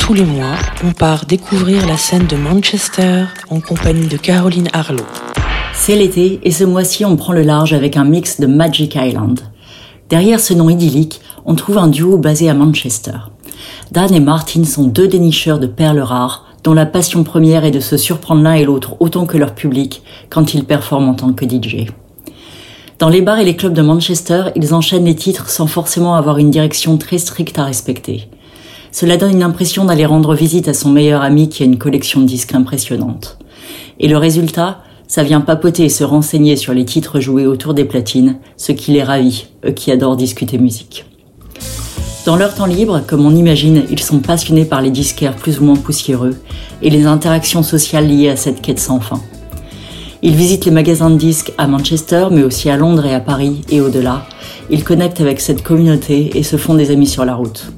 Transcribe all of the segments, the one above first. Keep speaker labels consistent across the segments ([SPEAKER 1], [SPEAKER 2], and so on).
[SPEAKER 1] Tous les mois, on part découvrir la scène de Manchester en compagnie de Caroline Harlow.
[SPEAKER 2] C'est l'été et ce mois-ci on prend le large avec un mix de Magic Island. Derrière ce nom idyllique, on trouve un duo basé à Manchester. Dan et Martin sont deux dénicheurs de perles rares dont la passion première est de se surprendre l'un et l'autre autant que leur public quand ils performent en tant que DJ. Dans les bars et les clubs de Manchester, ils enchaînent les titres sans forcément avoir une direction très stricte à respecter. Cela donne une impression d'aller rendre visite à son meilleur ami qui a une collection de disques impressionnante. Et le résultat, ça vient papoter et se renseigner sur les titres joués autour des platines, ce qui les ravit, eux qui adorent discuter musique. Dans leur temps libre, comme on imagine, ils sont passionnés par les disquaires plus ou moins poussiéreux et les interactions sociales liées à cette quête sans fin. Ils visitent les magasins de disques à Manchester, mais aussi à Londres et à Paris et au-delà. Ils connectent avec cette communauté et se font des amis sur la route.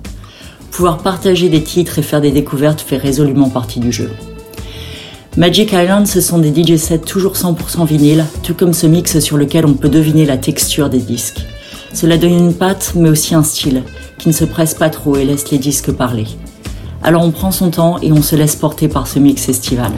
[SPEAKER 2] Pouvoir partager des titres et faire des découvertes fait résolument partie du jeu. Magic Island, ce sont des DJ sets toujours 100% vinyle, tout comme ce mix sur lequel on peut deviner la texture des disques. Cela donne une patte, mais aussi un style, qui ne se presse pas trop et laisse les disques parler. Alors on prend son temps et on se laisse porter par ce mix estival.